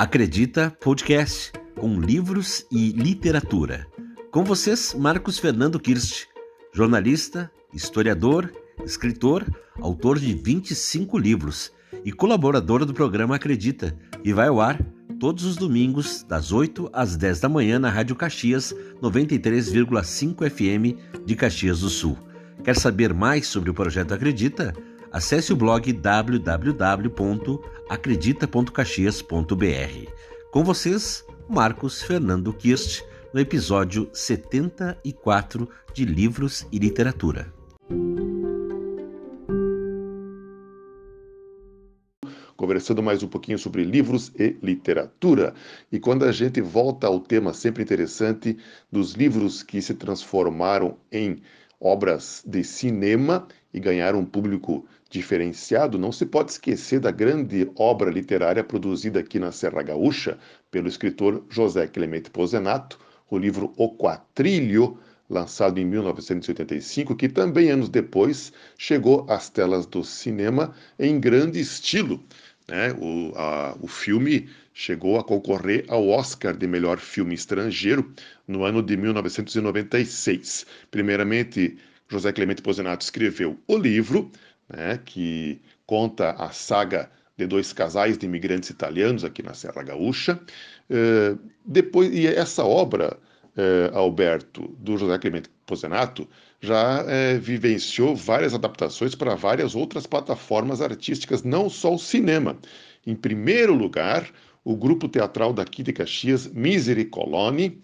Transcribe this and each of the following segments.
Acredita Podcast, com livros e literatura. Com vocês, Marcos Fernando Kirst, jornalista, historiador, escritor, autor de 25 livros e colaborador do programa Acredita, e vai ao ar todos os domingos, das 8 às 10 da manhã, na Rádio Caxias 93,5 FM de Caxias do Sul. Quer saber mais sobre o projeto Acredita? Acesse o blog www.acredita.caxias.br. Com vocês, Marcos Fernando Kirst, no episódio 74 de Livros e Literatura. Conversando mais um pouquinho sobre livros e literatura. E quando a gente volta ao tema sempre interessante dos livros que se transformaram em obras de cinema e ganharam um público diferenciado, não se pode esquecer da grande obra literária produzida aqui na Serra Gaúcha pelo escritor José Clemente Pozenato, o livro O Quatrilho, lançado em 1985, que também anos depois chegou às telas do cinema em grande estilo. Né? O, a, o filme chegou a concorrer ao Oscar de melhor filme estrangeiro no ano de 1996. Primeiramente, José Clemente Pozenato escreveu o livro, né, que conta a saga de dois casais de imigrantes italianos aqui na Serra Gaúcha. Uh, depois, e essa obra, uh, Alberto, do José Clemente Pozenato, já uh, vivenciou várias adaptações para várias outras plataformas artísticas, não só o cinema. Em primeiro lugar, o grupo teatral daqui de Caxias, Misericolone,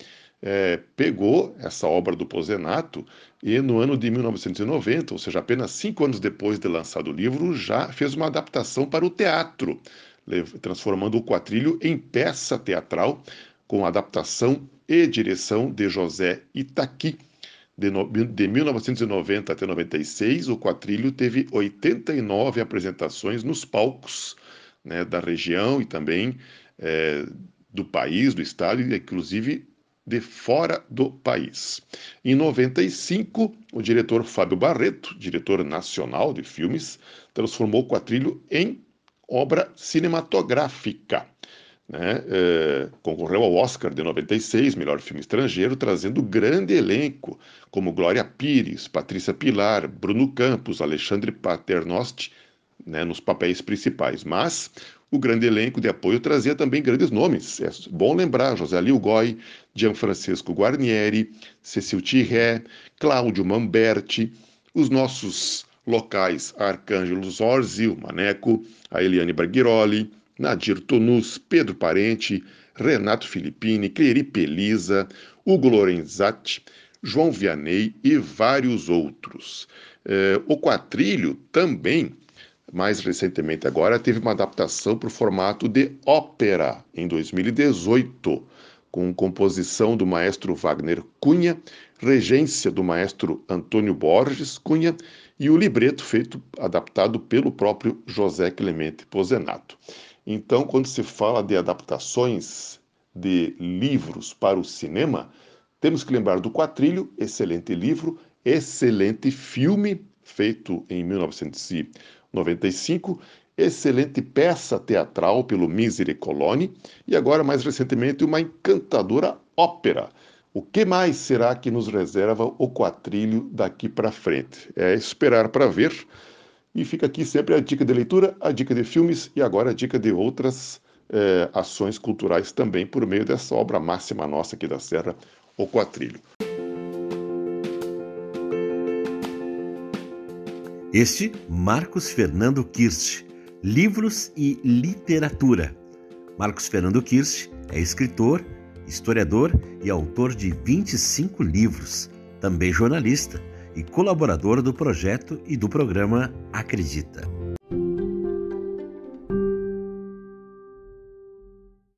é, pegou essa obra do Pozenato e no ano de 1990, ou seja, apenas cinco anos depois de lançado o livro, já fez uma adaptação para o teatro, transformando o quadrilho em peça teatral com adaptação e direção de José Itaqui. De, de 1990 até 96, o quadrilho teve 89 apresentações nos palcos né, da região e também é, do país, do estado, inclusive de fora do país. Em 95, o diretor Fábio Barreto, diretor nacional de filmes, transformou o quadrilho em obra cinematográfica. Né? É, concorreu ao Oscar de 96, melhor filme estrangeiro, trazendo grande elenco, como Glória Pires, Patrícia Pilar, Bruno Campos, Alexandre Paternosti, né, nos papéis principais. Mas o grande elenco de apoio trazia também grandes nomes. É bom lembrar José Lilgoi, Gianfrancesco Guarnieri, Cecil Tirré, Cláudio Mamberti, os nossos locais Arcângelo Zorzi, o Maneco, a Eliane Braghiroli, Nadir Tonus, Pedro Parente, Renato Filippini, Cleri Pelisa, Hugo Lorenzatti, João Vianney e vários outros. É, o Quatrilho também mais recentemente agora, teve uma adaptação para o formato de ópera em 2018, com composição do maestro Wagner Cunha, regência do maestro Antônio Borges Cunha e o libreto feito adaptado pelo próprio José Clemente Pozenato. Então, quando se fala de adaptações de livros para o cinema, temos que lembrar do Quatrilho, excelente livro, excelente filme feito em 1900 95, excelente peça teatral pelo Misericolone e agora, mais recentemente, uma encantadora ópera. O que mais será que nos reserva o quatrilho daqui para frente? É esperar para ver. E fica aqui sempre a dica de leitura, a dica de filmes e agora a dica de outras é, ações culturais também por meio dessa obra máxima nossa aqui da Serra, o Quatrilho. Este, Marcos Fernando Kirst, Livros e Literatura. Marcos Fernando Kirst é escritor, historiador e autor de 25 livros, também jornalista e colaborador do projeto e do programa Acredita.